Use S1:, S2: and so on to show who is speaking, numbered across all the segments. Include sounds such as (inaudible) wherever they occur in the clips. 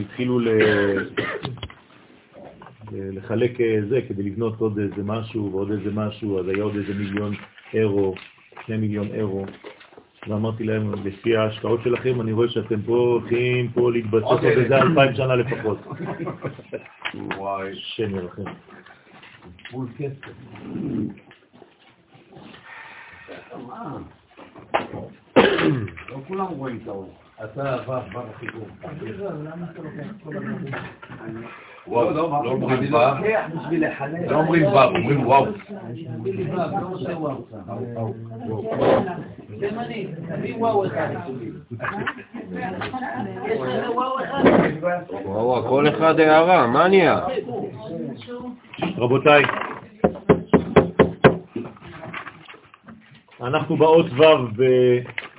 S1: התחילו ל... לחלק אה, זה כדי לבנות עוד איזה משהו ועוד איזה משהו, אז היה עוד איזה מיליון אירו, שני מיליון אירו. ואמרתי להם, לפי ההשקעות שלכם, אני רואה שאתם פה הולכים פה להתבסס עוד איזה אלפיים שנה לפחות. וואי, שם ירחם.
S2: לא כולם רואים את האור. אתה עבר בר החיבור. לא, לא אומרים ו', לא אומרים ו', אומרים וואו.
S3: וואו, כל אחד הערה, מה נהיה?
S1: רבותיי, אנחנו באות ו'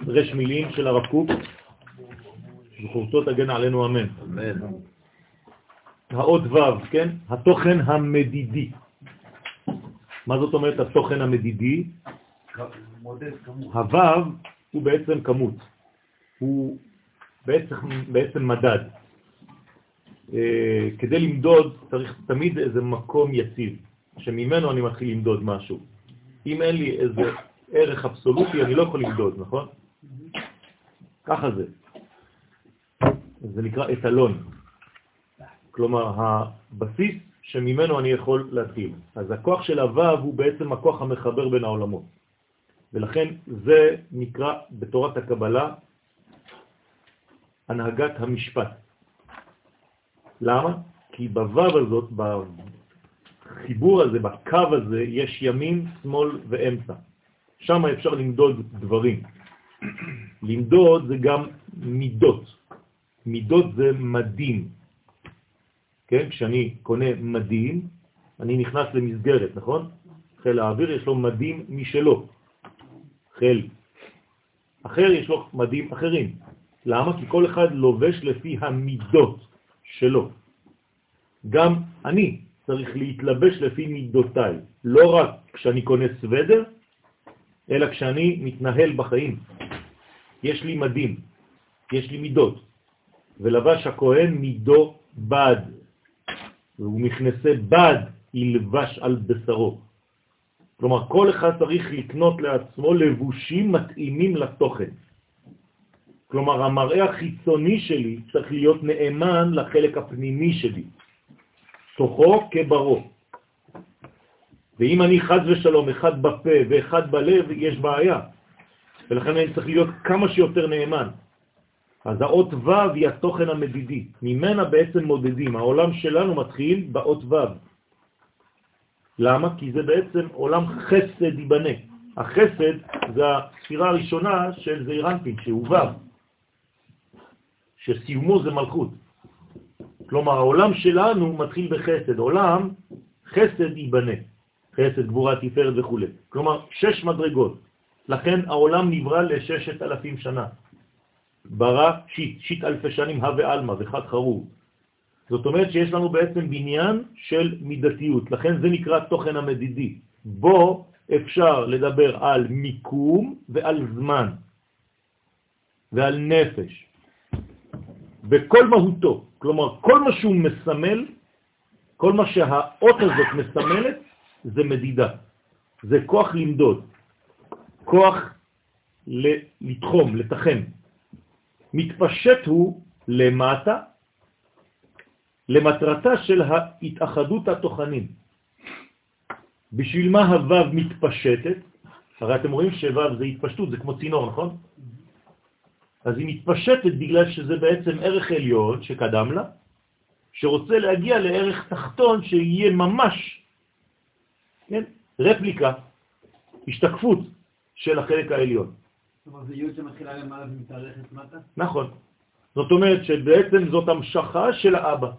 S1: ברש מילים של הרב קוק, זכורתו תגן עלינו אמן. אמן. האות ו', כן? התוכן המדידי. מה זאת אומרת התוכן המדידי? הו' הוא בעצם כמות, הוא בעצם, בעצם מדד. אה, כדי למדוד צריך תמיד איזה מקום יציב, שממנו אני מתחיל למדוד משהו. אם אין לי איזה ערך אבסולוטי, אני לא יכול למדוד, נכון? ככה זה. זה נקרא אתלון. כלומר, הבסיס שממנו אני יכול להתחיל. אז הכוח של הוו הוא בעצם הכוח המחבר בין העולמות. ולכן זה נקרא בתורת הקבלה הנהגת המשפט. למה? כי בוו הזאת, בחיבור הזה, בקו הזה, יש ימין, שמאל ואמצע. שם אפשר למדוד דברים. (coughs) למדוד זה גם מידות. מידות זה מדים. כן? כשאני קונה מדים, אני נכנס למסגרת, נכון? חיל האוויר יש לו מדים משלו. חיל אחר יש לו מדים אחרים. למה? כי כל אחד לובש לפי המידות שלו. גם אני צריך להתלבש לפי מידותיי, לא רק כשאני קונה סוודר, אלא כשאני מתנהל בחיים. יש לי מדים, יש לי מידות, ולבש הכהן מידו בד, והוא מכנסה בד ילבש על בשרו. כלומר, כל אחד צריך לקנות לעצמו לבושים מתאימים לתוכן. כלומר, המראה החיצוני שלי צריך להיות נאמן לחלק הפנימי שלי, תוכו כברו. ואם אני חז ושלום אחד בפה ואחד בלב, יש בעיה. ולכן אני צריך להיות כמה שיותר נאמן. אז האות ו' היא התוכן המדידי, ממנה בעצם מודדים. העולם שלנו מתחיל באות ו'. למה? כי זה בעצם עולם חסד ייבנה. החסד זה הספירה הראשונה של זעירנטין, שהוא ו', שסיומו זה מלכות. כלומר, העולם שלנו מתחיל בחסד, עולם חסד ייבנה, חסד, גבורה, תפארת וכו'. כלומר, שש מדרגות. לכן העולם נברא לששת אלפים שנה. ברא שיט, שיט אלפי שנים הווה אלמה וחד חרוב. זאת אומרת שיש לנו בעצם בניין של מידתיות, לכן זה נקרא תוכן המדידי. בו אפשר לדבר על מיקום ועל זמן ועל נפש, בכל מהותו. כלומר, כל מה שהוא מסמל, כל מה שהאות הזאת מסמלת, זה מדידה. זה כוח למדוד, כוח לתחום, לתחם. מתפשט הוא למטה למטרתה של ההתאחדות התוכנים. בשביל מה הוו מתפשטת? הרי אתם רואים שוו זה התפשטות, זה כמו צינור, נכון? אז היא מתפשטת בגלל שזה בעצם ערך עליון שקדם לה, שרוצה להגיע לערך תחתון שיהיה ממש כן? רפליקה, השתקפות של החלק העליון. נכון. זאת אומרת שבעצם זאת המשכה של האבא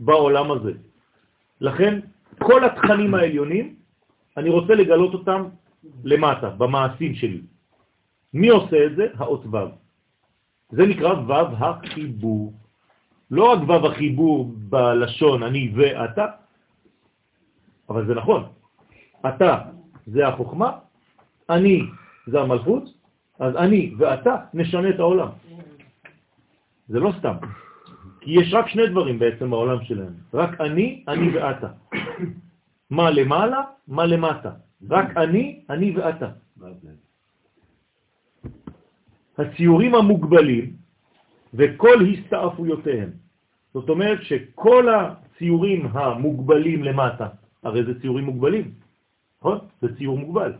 S1: בעולם הזה. לכן, כל התכנים העליונים, אני רוצה לגלות אותם למטה, במעשים שלי. מי עושה את זה? האות ו'. זה נקרא ו' החיבור. לא רק ו' החיבור בלשון אני ואתה, אבל זה נכון. אתה זה החוכמה, אני זה המלכות, אז אני ואתה נשנה את העולם. זה לא סתם. כי יש רק שני דברים בעצם בעולם שלהם. רק אני, אני ואתה. מה למעלה, מה למטה. רק אני, אני ואתה. הציורים המוגבלים וכל הסתעפויותיהם. זאת אומרת שכל הציורים המוגבלים למטה, הרי זה ציורים מוגבלים, נכון? זה ציור מוגבל.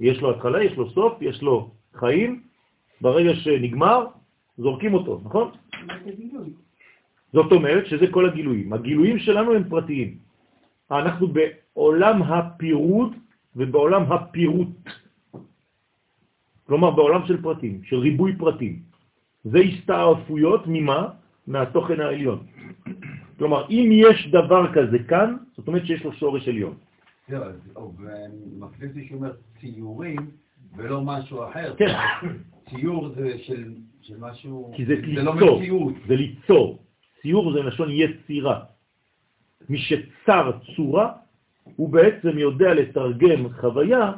S1: יש לו התחלה, יש לו סוף, יש לו חיים, ברגע שנגמר, זורקים אותו, נכון? זאת אומרת שזה כל הגילויים. הגילויים שלנו הם פרטיים. אנחנו בעולם הפירוד ובעולם הפירוט. כלומר, בעולם של פרטים, של ריבוי פרטים. זה הסתעפויות ממה? מהתוכן העליון. כלומר, אם יש דבר כזה כאן, זאת אומרת שיש לו שורש עליון.
S2: זהו, ומפליט לי שאומר ציורים ולא משהו אחר.
S1: כן.
S2: ציור זה של, של משהו...
S1: כי זה,
S2: זה לא
S1: ליצור,
S2: מציאות.
S1: זה ליצור. ציור זה לשון יצירה. מי שצר צורה, הוא בעצם יודע לתרגם חוויה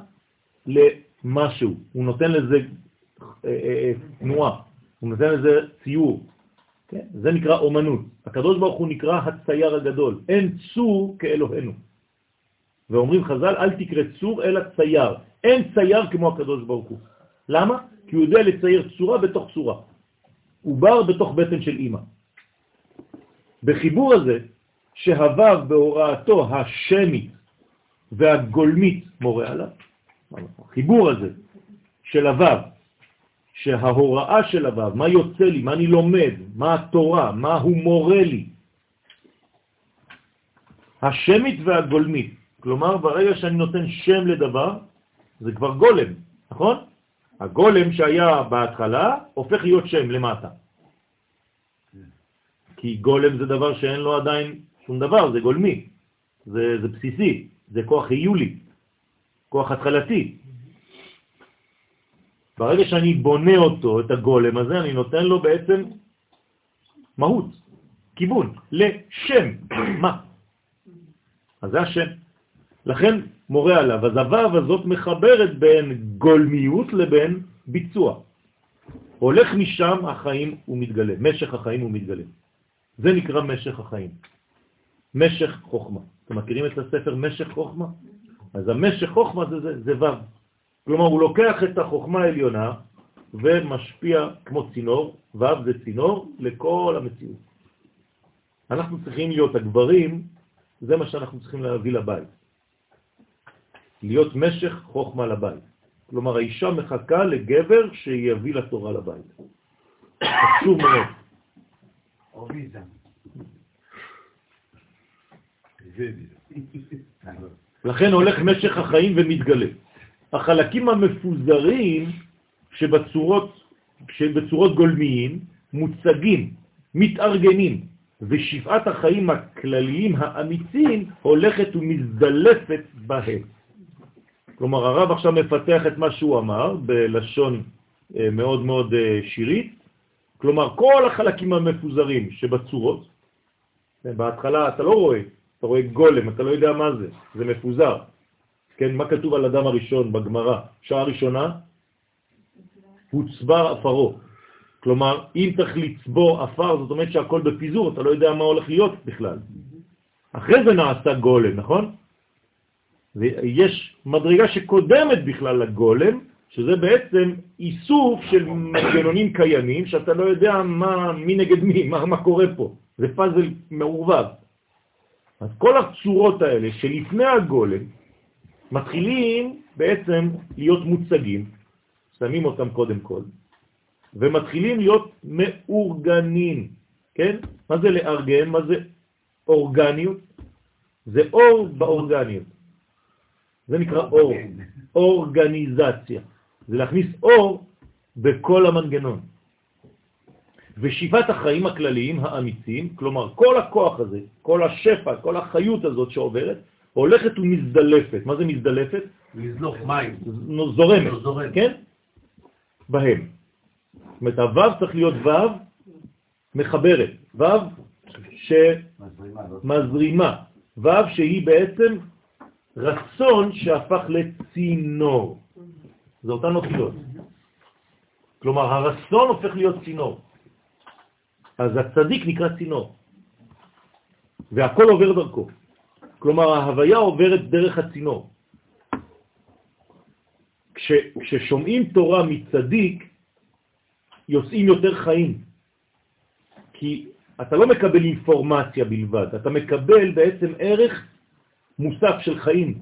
S1: למשהו. הוא נותן לזה אה, אה, אה, תנועה, הוא נותן לזה ציור. כן? זה נקרא אומנות. הקדוש ברוך הוא נקרא הצייר הגדול. אין צור כאלוהינו. ואומרים חז"ל, אל תקרא צור אלא צייר. אין צייר כמו הקדוש ברוך הוא. למה? כי הוא יודע לצייר צורה בתוך צורה. הוא בר בתוך בטן של אימא. בחיבור הזה, שהוו בהוראתו השמית והגולמית מורה עליו, החיבור הזה של הוו, שההוראה של הוו, מה יוצא לי, מה אני לומד, מה התורה, מה הוא מורה לי, השמית והגולמית, כלומר ברגע שאני נותן שם לדבר, זה כבר גולם, נכון? הגולם שהיה בהתחלה הופך להיות שם למטה. כי גולם זה דבר שאין לו עדיין שום דבר, זה גולמי, זה, זה בסיסי, זה כוח היולי, כוח התחלתי. ברגע שאני בונה אותו, את הגולם הזה, אני נותן לו בעצם מהות, כיוון, לשם. מה? אז זה השם. לכן מורה עליו. אז הוו הזאת מחברת בין גולמיות לבין ביצוע. הולך משם החיים הוא מתגלה, משך החיים הוא מתגלה. זה נקרא משך החיים. משך חוכמה. אתם מכירים את הספר משך חוכמה? אז המשך חוכמה זה, זה, זה וו. כלומר, הוא לוקח את החוכמה העליונה ומשפיע כמו צינור, וו זה צינור, לכל המציאות. אנחנו צריכים להיות הגברים, זה מה שאנחנו צריכים להביא לבית. להיות משך חוכמה לבית. כלומר, האישה מחכה לגבר שיביא לתורה לבית. חשוב מאוד. לכן הולך משך החיים ומתגלה. החלקים המפוזרים שבצורות, שבצורות גולמיים מוצגים, מתארגנים, ושבעת החיים הכלליים האמיצים הולכת ומזדלפת בהם. כלומר, הרב עכשיו מפתח את מה שהוא אמר בלשון אה, מאוד מאוד אה, שירית, כלומר, כל החלקים המפוזרים שבצורות, כן, בהתחלה אתה לא רואה, אתה רואה גולם, אתה לא יודע מה זה, זה מפוזר. כן, מה כתוב על אדם הראשון בגמרא? שעה ראשונה, הוצבר אפרו. כלומר, אם צריך לצבור אפר, זאת אומרת שהכל בפיזור, אתה לא יודע מה הולך להיות בכלל. אחרי זה נעשה גולם, נכון? ויש מדרגה שקודמת בכלל לגולם, שזה בעצם איסוף של מנגנונים קיימים, שאתה לא יודע מה, מי נגד מי, מה, מה קורה פה. זה פאזל מעורבב. אז כל הצורות האלה שלפני הגולם מתחילים בעצם להיות מוצגים, שמים אותם קודם כל, ומתחילים להיות מאורגנים, כן? מה זה לארגן? מה זה אורגניות? זה אור באורגניות. זה נקרא אור, אורגניזציה. זה להכניס אור בכל המנגנון. ושבעת החיים הכלליים האמיצים, כלומר כל הכוח הזה, כל השפע, כל החיות הזאת שעוברת, הולכת ומזדלפת. מה זה מזדלפת?
S2: לזלוף מים.
S1: זורמת, זורמת. כן? בהם. זאת אומרת, הוו צריך להיות וו מחברת, וו שמזרימה, וו שהיא בעצם רצון שהפך לצינור. זה אותן אותיות. כלומר, הרצון הופך להיות צינור. אז הצדיק נקרא צינור, והכל עובר דרכו. כלומר, ההוויה עוברת דרך הצינור. כש, כששומעים תורה מצדיק, יוצאים יותר חיים. כי אתה לא מקבל אינפורמציה בלבד, אתה מקבל בעצם ערך מוסף של חיים.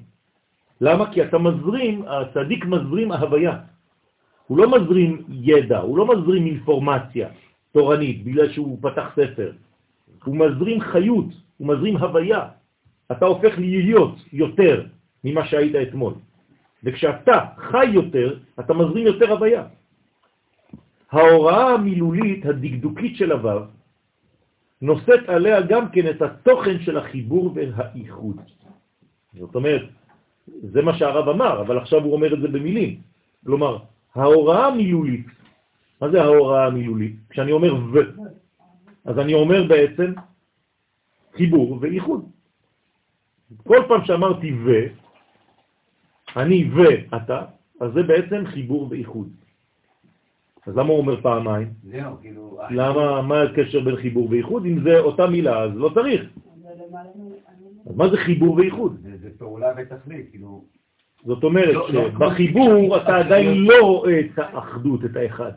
S1: למה? כי אתה מזרים, הצדיק מזרים ההוויה. הוא לא מזרים ידע, הוא לא מזרים אינפורמציה תורנית בגלל שהוא פתח ספר. הוא מזרים חיות, הוא מזרים הוויה. אתה הופך להיות יותר ממה שהיית אתמול. וכשאתה חי יותר, אתה מזרים יותר הוויה. ההוראה המילולית הדקדוקית של הוו נושאת עליה גם כן את התוכן של החיבור והאיחוד. זאת אומרת, זה מה שהרב אמר, אבל עכשיו הוא אומר את זה במילים. כלומר, ההוראה המילולית, מה זה ההוראה המילולית? כשאני אומר ו, אז אני אומר בעצם חיבור ואיחוד. כל פעם שאמרתי ו, אני ואתה, אז זה בעצם חיבור ואיחוד. אז למה הוא אומר פעמיים?
S2: זהו, כאילו...
S1: למה, מה הקשר בין חיבור ואיחוד? אם זה אותה מילה, אז לא צריך. אז מה זה חיבור ואיחוד?
S2: פעולה ותכלית, כאילו...
S1: זאת אומרת
S2: לא, לא,
S1: שבחיבור אתה עדיין לא רואה את האחדות, את האחד.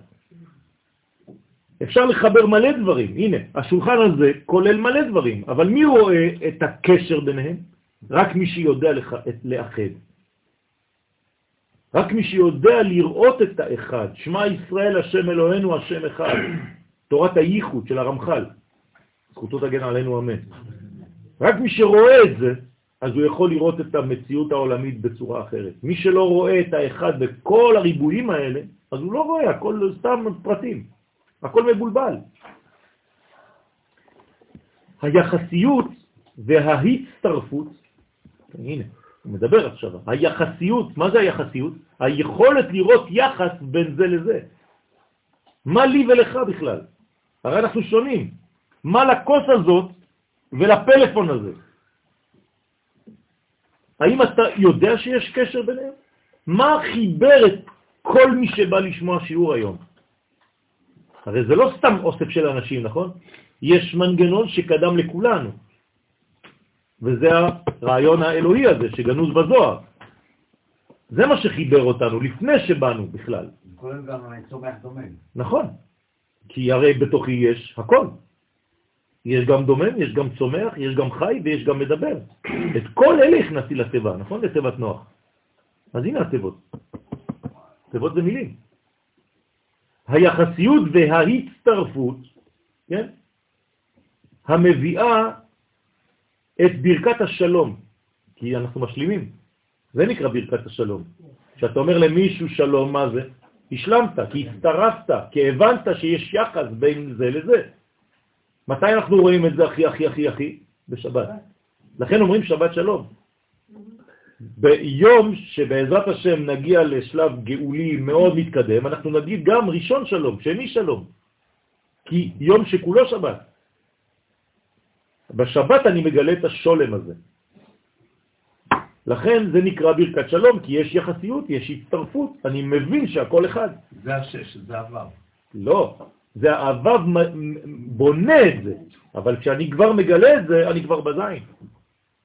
S1: אפשר לחבר מלא דברים. הנה, השולחן הזה כולל מלא דברים, אבל מי רואה את הקשר ביניהם? רק מי שיודע לאחד. רק מי שיודע לראות את האחד. שמע ישראל השם אלוהינו השם אחד. תורת הייחוד של הרמח"ל. זכותו תגן עלינו אמן. רק מי שרואה את זה, אז הוא יכול לראות את המציאות העולמית בצורה אחרת. מי שלא רואה את האחד בכל הריבועים האלה, אז הוא לא רואה, הכל סתם פרטים, הכל מבולבל. היחסיות וההצטרפות, הנה, הוא מדבר עכשיו, היחסיות, מה זה היחסיות? היכולת לראות יחס בין זה לזה. מה לי ולך בכלל? הרי אנחנו שונים. מה לכוס הזאת ולפלאפון הזה? האם אתה יודע שיש קשר ביניהם? מה חיבר את כל מי שבא לשמוע שיעור היום? הרי זה לא סתם אוסף של אנשים, נכון? יש מנגנון שקדם לכולנו, וזה הרעיון האלוהי הזה שגנוז בזוהר. זה מה שחיבר אותנו לפני שבאנו בכלל.
S2: כולל גם צומח דומה.
S1: נכון, כי הרי בתוכי יש הכל. יש גם דומם, יש גם צומח, יש גם חי ויש גם מדבר. את כל אלה הכנסתי לתיבה, נכון? לתיבת נוח. אז הנה התיבות. תיבות זה מילים. היחסיות וההצטרפות, כן? המביאה את ברכת השלום, כי אנחנו משלימים. זה נקרא ברכת השלום. כשאתה אומר למישהו שלום, מה זה? השלמת, כי הצטרפת, כי הבנת שיש יחס בין זה לזה. מתי אנחנו רואים את זה הכי הכי הכי הכי? בשבת. לכן אומרים שבת שלום. ביום שבעזרת השם נגיע לשלב גאולי מאוד מתקדם, אנחנו נגיד גם ראשון שלום, שני שלום, כי יום שכולו שבת. בשבת אני מגלה את השולם הזה. לכן זה נקרא ברכת שלום, כי יש יחסיות, יש הצטרפות, אני מבין שהכל אחד.
S2: זה השש, זה עבר.
S1: לא, זה האבב בונה את זה, אבל כשאני כבר מגלה את זה, אני כבר בזין.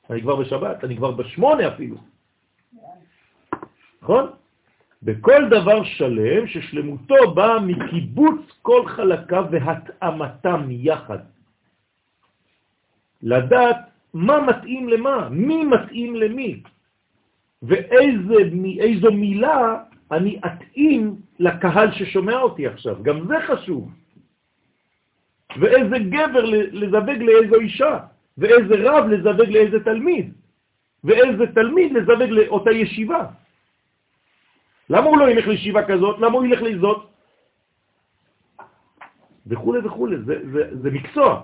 S1: אני כבר בשבת, אני כבר בשמונה אפילו. נכון? בכל דבר שלם ששלמותו באה מקיבוץ כל חלקיו והתאמתם יחד. לדעת מה מתאים למה, מי מתאים למי, ואיזו מילה אני אתאים לקהל ששומע אותי עכשיו. גם זה חשוב. ואיזה גבר לזווג לאיזו אישה, ואיזה רב לזווג לאיזה תלמיד, ואיזה תלמיד לזווג לאותה ישיבה. למה הוא לא ילך לישיבה כזאת? למה הוא ילך לזאת? וכו' וכו', זה, זה, זה מקצוע,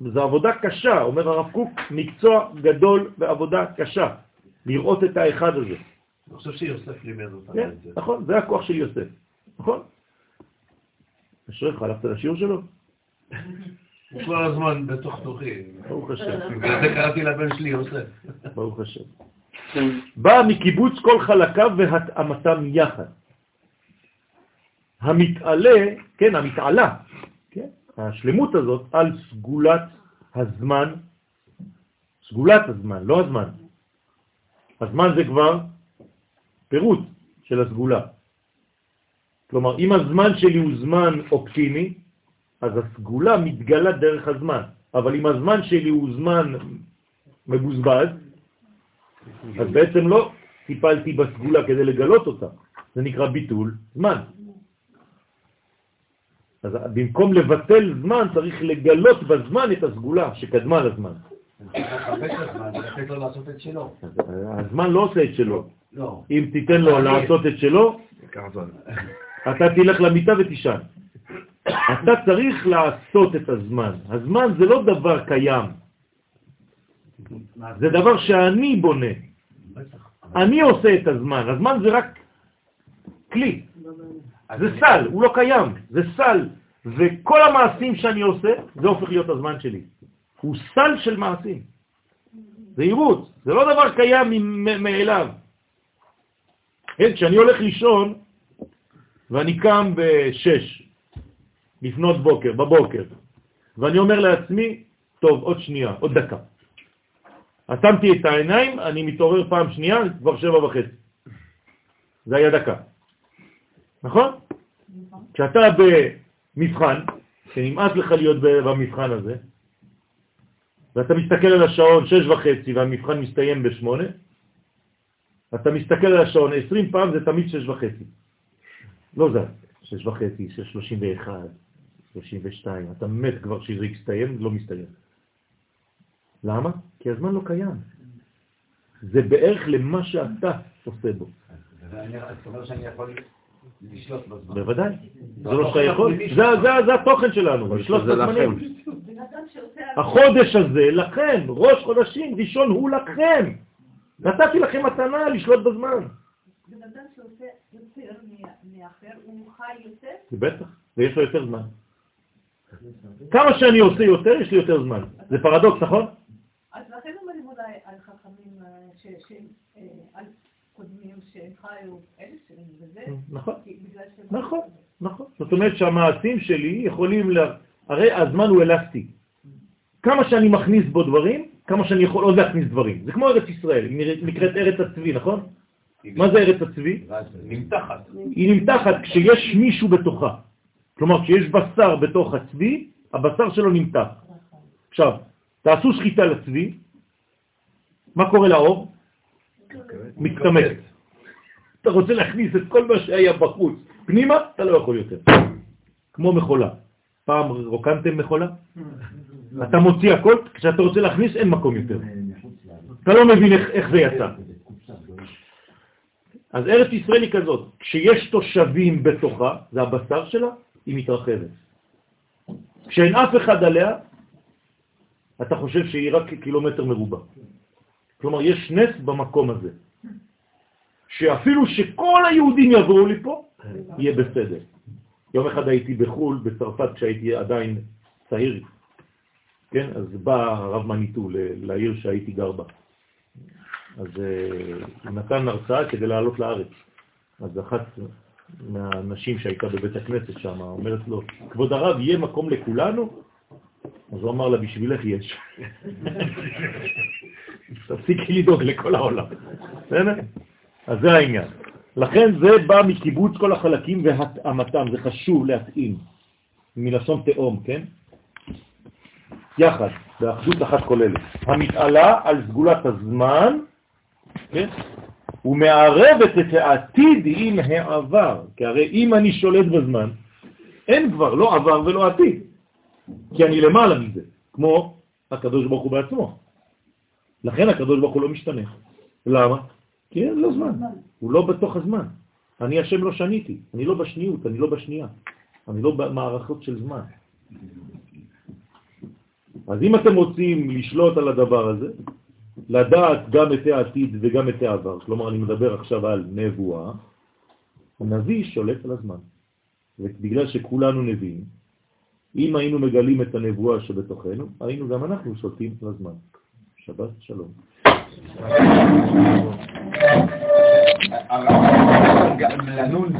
S1: זו עבודה קשה, אומר הרב קוק, מקצוע גדול ועבודה קשה, לראות את האחד הזה.
S2: אני חושב שיוסף לימד אותנו
S1: כן,
S2: את זה.
S1: נכון, זה הכוח של יוסף, נכון? אשריך, הלכת לשיעור שלו?
S2: הוא כל הזמן בתוך תוכי.
S1: ברוך השם.
S2: בגלל זה קראתי לבן שלי יוסף.
S1: ברוך השם. בא מקיבוץ כל חלקיו והתאמתם יחד. המתעלה, כן, המתעלה, כן, השלמות הזאת על סגולת הזמן, סגולת הזמן, לא הזמן. הזמן זה כבר פירוט של הסגולה. כלומר, אם הזמן שלי הוא זמן אופטימי, אז הסגולה מתגלה דרך הזמן. אבל אם הזמן שלי הוא זמן מבוזבז, אז בעצם לא טיפלתי בסגולה כדי לגלות אותה. זה נקרא ביטול זמן. אז במקום לבטל זמן, צריך לגלות בזמן את הסגולה שקדמה לזמן. הזמן לא עושה את שלו.
S2: לא.
S1: אם תיתן לו לעשות את שלו, אתה תלך למיטה ותישן. אתה צריך לעשות את הזמן. הזמן זה לא דבר קיים, זה דבר שאני בונה. אני עושה את הזמן. הזמן זה רק כלי. זה סל, הוא לא קיים, זה סל. וכל המעשים שאני עושה, זה הופך להיות הזמן שלי. הוא סל של מעשים. זה עירות, זה לא דבר קיים מאליו. כן, כשאני הולך לישון, ואני קם בשש, לפנות בוקר, בבוקר, ואני אומר לעצמי, טוב, עוד שנייה, עוד דקה. עצמתי את העיניים, אני מתעורר פעם שנייה, כבר שבע וחצי. זה היה דקה. נכון? כשאתה במבחן, שנמאס לך להיות במבחן הזה, ואתה מסתכל על השעון שש וחצי והמבחן מסתיים בשמונה, אתה מסתכל על השעון 20 פעם, זה תמיד שש וחצי. לא זה, שש וחצי, שש שלושים ואחד, שלושים ושתיים, אתה מת כבר שזה יסתיים, לא מסתיים. למה? כי הזמן לא קיים. זה בערך למה שאתה עושה בו.
S2: זאת אומרת שאני יכול לשלוט בזמן.
S1: בוודאי. זה לא שאתה יכול, זה התוכן שלנו, לשלוט בזמנים. החודש הזה לכם, ראש חודשים, ראשון הוא לכם. נתתי לכם מתנה לשלוט בזמן.
S4: בן אדם שעושה יותר מאחר, הוא חי יותר?
S1: בטח, ויש לו יותר זמן. כמה שאני עושה יותר, יש לי יותר זמן. זה פרדוקס, נכון?
S4: אז לכן אומרים אולי על חכמים, אה, אה, על קודמים שהם חיו אלף שנים וזה,
S1: נכון, נכון, נכון. זאת אומרת שהמעשים שלי יכולים, הרי הזמן הוא אלסטי. כמה שאני מכניס בו דברים, כמה שאני יכול עוד להכניס דברים. זה כמו ארץ ישראל, היא נקראת ארץ הצבי, נכון? מה זה ארץ הצבי?
S2: נמתחת.
S1: היא נמתחת כשיש מישהו בתוכה. כלומר, כשיש בשר בתוך הצבי, הבשר שלו נמתח. עכשיו, תעשו שחיטה לצבי, מה קורה לאור? מתקמת. אתה רוצה להכניס את כל מה שהיה בחוץ פנימה, אתה לא יכול יותר. כמו מכולה. פעם רוקנתם מכולה? אתה מוציא הכל, כשאתה רוצה להכניס אין מקום יותר. אתה לא מבין איך, זה יצא. אז ארץ ישראל היא כזאת, כשיש תושבים בתוכה, זה הבשר שלה, היא מתרחבת. כשאין אף אחד עליה, אתה חושב שהיא רק קילומטר מרובע. כלומר, יש נס במקום הזה, שאפילו שכל היהודים יבואו לפה, יהיה בסדר. יום אחד הייתי בחו"ל, בצרפת, כשהייתי עדיין צעיר, כן? אז בא הרב מניטו לעיר שהייתי גר בה. אז אה, הוא נתן הרצאה כדי לעלות לארץ. אז אחת מהנשים שהייתה בבית הכנסת שם אומרת לו, כבוד הרב, יהיה מקום לכולנו? אז הוא אמר לה, בשבילך יש. (laughs) תפסיקי לדאוג לכל העולם. אז זה העניין. לכן זה בא מקיבוץ כל החלקים והתאמתם, זה חשוב להתאים, מלשון תאום, כן? יחד, באחדות אחת כוללת, המתעלה על סגולת הזמן, כן? ומערבת את העתיד עם העבר, כי הרי אם אני שולט בזמן, אין כבר לא עבר ולא עתיד, כי אני למעלה מזה, כמו הקדוש ברוך הוא בעצמו. לכן הקדוש ברוך הוא לא משתנה. למה? כי אין לו זמן, הוא לא בתוך הזמן. אני השם לא שניתי, אני לא בשניות, אני לא בשנייה, אני לא במערכות של זמן. אז אם אתם רוצים לשלוט על הדבר הזה, לדעת גם את העתיד וגם את העבר, כלומר אני מדבר עכשיו על נבואה, הנביא שולט על הזמן. ובגלל שכולנו נביאים, אם היינו מגלים את הנבואה שבתוכנו, היינו גם אנחנו שולטים על הזמן. שבת שלום.